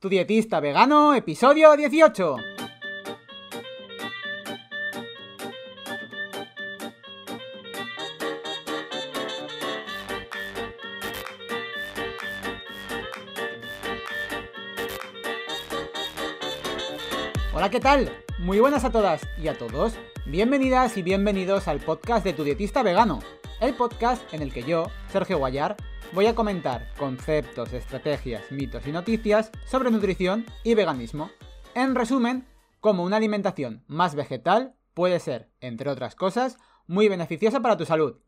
Tu dietista vegano, episodio 18. Hola, ¿qué tal? Muy buenas a todas y a todos. Bienvenidas y bienvenidos al podcast de Tu dietista vegano, el podcast en el que yo, Sergio Guayar, voy a comentar conceptos, estrategias, mitos y noticias sobre nutrición y veganismo. En resumen, cómo una alimentación más vegetal puede ser, entre otras cosas, muy beneficiosa para tu salud.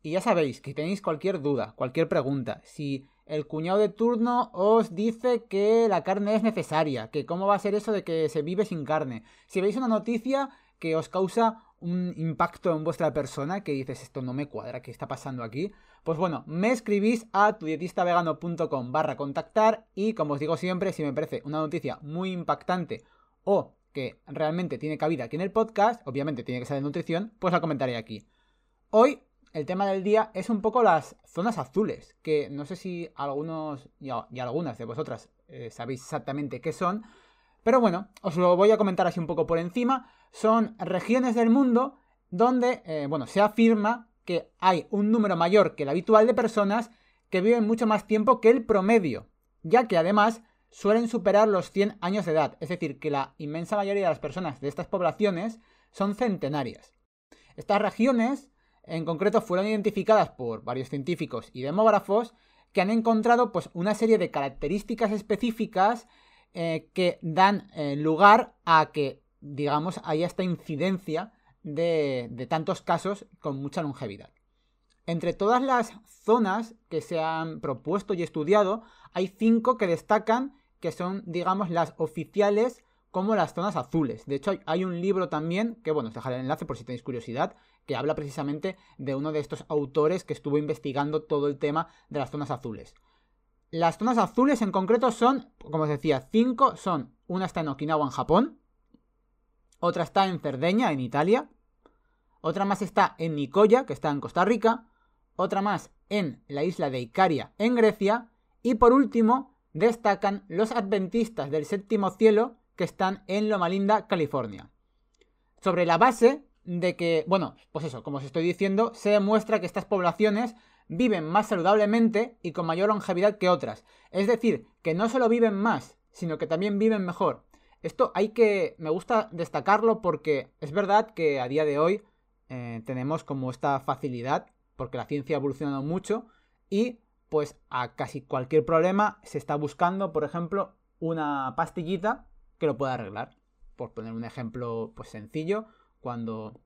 Y ya sabéis que tenéis cualquier duda, cualquier pregunta, si el cuñado de turno os dice que la carne es necesaria, que cómo va a ser eso de que se vive sin carne, si veis una noticia que os causa un impacto en vuestra persona, que dices esto no me cuadra, ¿qué está pasando aquí? Pues bueno, me escribís a tudietistavegano.com barra contactar y como os digo siempre, si me parece una noticia muy impactante o que realmente tiene cabida aquí en el podcast, obviamente tiene que ser de nutrición, pues la comentaré aquí. Hoy el tema del día es un poco las zonas azules, que no sé si algunos y, algunas de vosotras eh, sabéis exactamente qué son, pero bueno, os lo voy a comentar así un poco por encima. Son regiones del mundo donde, eh, bueno, se afirma que hay un número mayor que el habitual de personas que viven mucho más tiempo que el promedio, ya que además suelen superar los 100 años de edad, es decir, que la inmensa mayoría de las personas de estas poblaciones son centenarias. Estas regiones, en concreto, fueron identificadas por varios científicos y demógrafos que han encontrado pues, una serie de características específicas eh, que dan eh, lugar a que, digamos, haya esta incidencia de, tantos casos con mucha longevidad. Entre todas las zonas que se han propuesto y estudiado, hay cinco que destacan que son, digamos, las oficiales como las zonas azules. De hecho, hay un libro también, que bueno, os dejaré el enlace por si tenéis curiosidad, que habla precisamente de uno de estos autores que estuvo investigando todo el tema de las zonas azules. Las zonas azules en concreto son, como os decía, cinco. Son, una está en Okinawa, en Japón. Otra está en Cerdeña, en Italia. Otra más está en Nicoya, que está en Costa Rica. Otra más en la isla de Icaria, en Grecia. Y por último, destacan los adventistas del séptimo cielo, que están en Loma Linda, California. Sobre la base de que, bueno, pues eso, como os estoy diciendo, se demuestra que estas poblaciones viven más saludablemente y con mayor longevidad que otras. Es decir, que no solo viven más, sino que también viven mejor. Esto hay que, me gusta destacarlo porque es verdad que a día de hoy eh, tenemos como esta facilidad, porque la ciencia ha evolucionado mucho y pues a casi cualquier problema se está buscando, por ejemplo, una pastillita que lo pueda arreglar. Por poner un ejemplo pues sencillo, cuando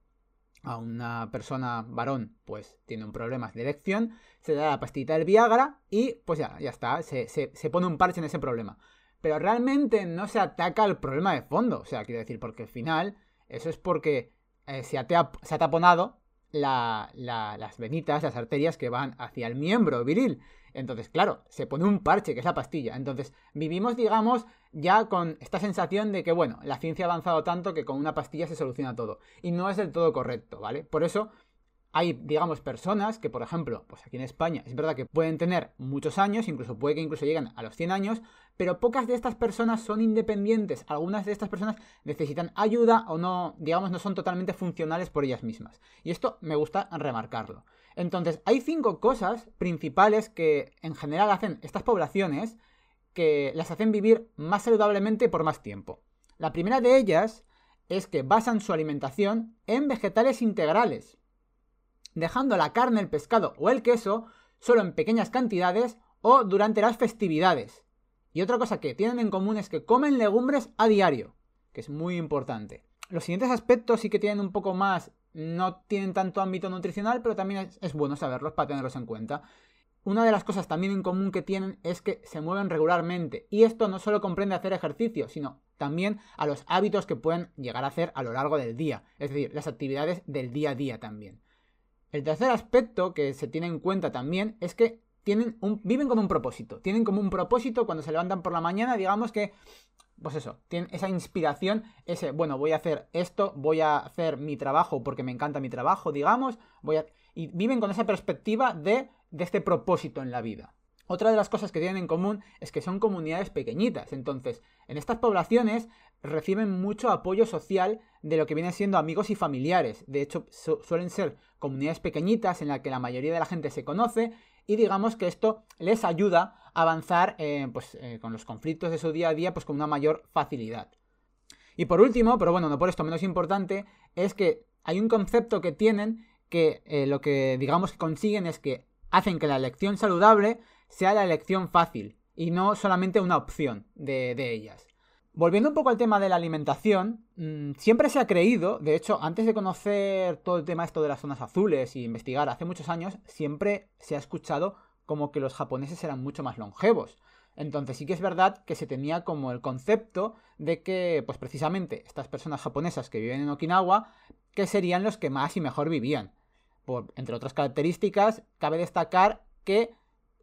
a una persona varón pues tiene un problema de erección, se da la pastillita del Viagra y pues ya, ya está, se, se pone un parche en ese problema. Pero realmente no se ataca al problema de fondo, o sea, quiero decir, porque al final eso es porque eh, se, ha, taponado las venitas, las arterias que van hacia el miembro viril. Entonces, claro, se pone un parche, que es la pastilla. Entonces, vivimos, digamos, ya con esta sensación de que, bueno, la ciencia ha avanzado tanto que con una pastilla se soluciona todo. Y no es del todo correcto, ¿vale? Por eso hay, digamos, personas que, por ejemplo, pues aquí en España es verdad que pueden tener muchos años, incluso puede que incluso lleguen a los 100 años, pero pocas de estas personas son independientes. Algunas de estas personas necesitan ayuda o no, digamos, no son totalmente funcionales por ellas mismas. Y esto me gusta remarcarlo. Entonces, hay cinco cosas principales que en general hacen estas poblaciones que las hacen vivir más saludablemente por más tiempo. La primera de ellas es que basan su alimentación en vegetales integrales dejando la carne, el pescado o el queso solo en pequeñas cantidades o durante las festividades. Y otra cosa que tienen en común es que comen legumbres a diario, que es muy importante. Los siguientes aspectos sí que tienen un poco más, no tienen tanto ámbito nutricional, pero también es, bueno saberlos para tenerlos en cuenta. Una de las cosas también en común que tienen es que se mueven regularmente. Y esto no solo comprende hacer ejercicio, sino también a los hábitos que pueden llegar a hacer a lo largo del día. Es decir, las actividades del día a día también. El tercer aspecto que se tiene en cuenta también es que tienen un, viven con un propósito. Tienen como un propósito cuando se levantan por la mañana, digamos que, pues eso, tienen esa inspiración, ese, bueno, voy a hacer esto, voy a hacer mi trabajo porque me encanta mi trabajo, digamos, voy a... Y viven con esa perspectiva de, de este propósito en la vida. Otra de las cosas que tienen en común es que son comunidades pequeñitas, entonces en estas poblaciones reciben mucho apoyo social de lo que vienen siendo amigos y familiares. De hecho, suelen ser comunidades pequeñitas en las que la mayoría de la gente se conoce y digamos que esto les ayuda a avanzar eh, pues, eh, con los conflictos de su día a día pues, con una mayor facilidad. Y por último, pero bueno, no por esto menos importante, es que hay un concepto que tienen que eh, lo que digamos que consiguen es que hacen que la elección saludable sea la elección fácil y no solamente una opción de, ellas. Volviendo un poco al tema de la alimentación, mm, siempre se ha creído, de hecho, antes de conocer todo el tema esto de las zonas azules y investigar hace muchos años, siempre se ha escuchado como que los japoneses eran mucho más longevos. Entonces sí que es verdad que se tenía como el concepto de que, pues precisamente, estas personas japonesas que viven en Okinawa, que serían los que más y mejor vivían. Por, entre otras características, cabe destacar que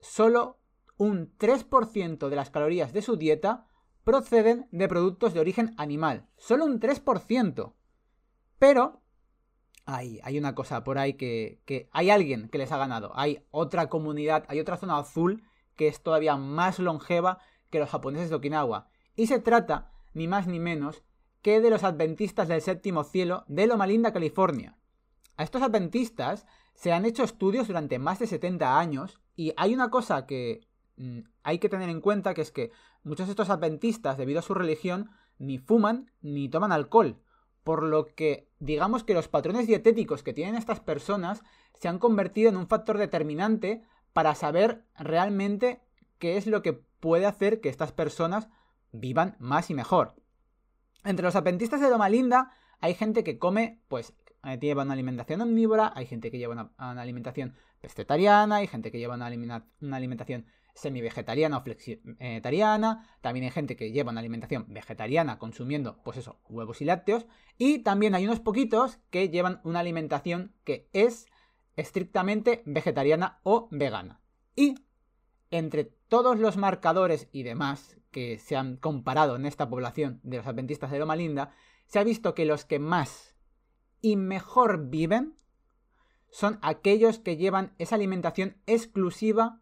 solo un 3% de las calorías de su dieta proceden de productos de origen animal. Solo un 3%. Pero hay, hay una cosa por ahí que, que hay alguien que les ha ganado. Hay otra comunidad, hay otra zona azul que es todavía más longeva que los japoneses de Okinawa. Y se trata, ni más ni menos, que de los adventistas del séptimo cielo de Loma Linda, California. A estos adventistas se han hecho estudios durante más de 70 años y hay una cosa que mm, hay que tener en cuenta que es que muchos de estos adventistas, debido a su religión, ni fuman ni toman alcohol. Por lo que digamos que los patrones dietéticos que tienen estas personas se han convertido en un factor determinante para saber realmente qué es lo que puede hacer que estas personas vivan más y mejor. Entre los adventistas de Loma Linda hay gente que come, pues, lleva una alimentación omnívora, hay gente que lleva una, alimentación vegetariana, hay gente que lleva una, alimentación semi-vegetariana o flexitariana, también hay gente que lleva una alimentación vegetariana consumiendo, pues eso, huevos y lácteos, y también hay unos poquitos que llevan una alimentación que es estrictamente vegetariana o vegana. Y entre todos los marcadores y demás que se han comparado en esta población de los adventistas de Loma Linda, se ha visto que los que más y mejor viven son aquellos que llevan esa alimentación exclusiva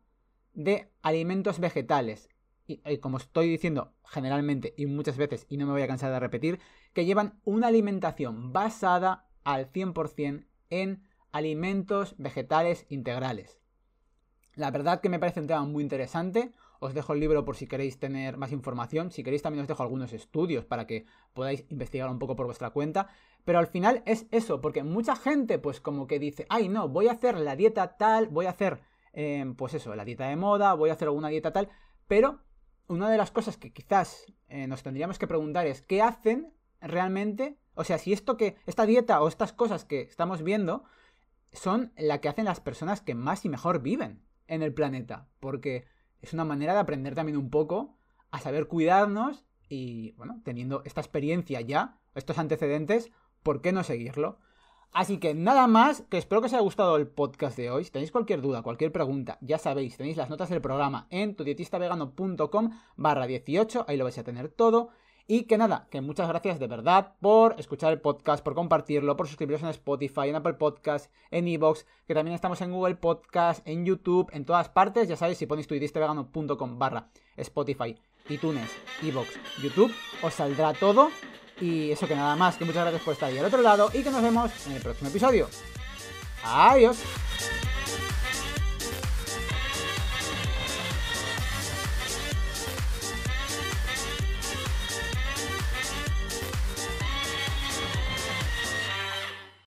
de alimentos vegetales. Y, como estoy diciendo generalmente y muchas veces, y no me voy a cansar de repetir, que llevan una alimentación basada al 100% en alimentos vegetales integrales. La verdad que me parece un tema muy interesante. Os dejo el libro por si queréis tener más información. Si queréis también os dejo algunos estudios para que podáis investigar un poco por vuestra cuenta. Pero al final es eso, porque mucha gente pues como que dice, ay no, voy a hacer la dieta tal, voy a hacer em, pues eso, la dieta de moda, voy a hacer alguna dieta tal. Pero una de las cosas que quizás eh, nos tendríamos que preguntar es, ¿qué hacen realmente? O sea, si esto que, esta dieta o estas cosas que estamos viendo son la que hacen las personas que más y mejor viven en el planeta. Porque es una manera de aprender también un poco a saber cuidarnos y, bueno, teniendo esta experiencia ya, estos antecedentes, ¿por qué no seguirlo? Así que nada más, que espero que os haya gustado el podcast de hoy. Si tenéis cualquier duda, cualquier pregunta, ya sabéis, tenéis las notas del programa en tudietistavegano.com barra 18, ahí lo vais a tener todo. Y que nada, que muchas gracias de verdad por escuchar el podcast, por compartirlo, por suscribiros en Spotify, en Apple Podcast, en Evox, que también estamos en Google Podcast, en YouTube, en todas partes. Ya sabéis, si ponéis tudietistavegano.com barra Spotify, iTunes, Evox, YouTube, os saldrá todo. Y eso que nada más, que muchas gracias por estar ahí al otro lado y que nos vemos en el próximo episodio. Adiós.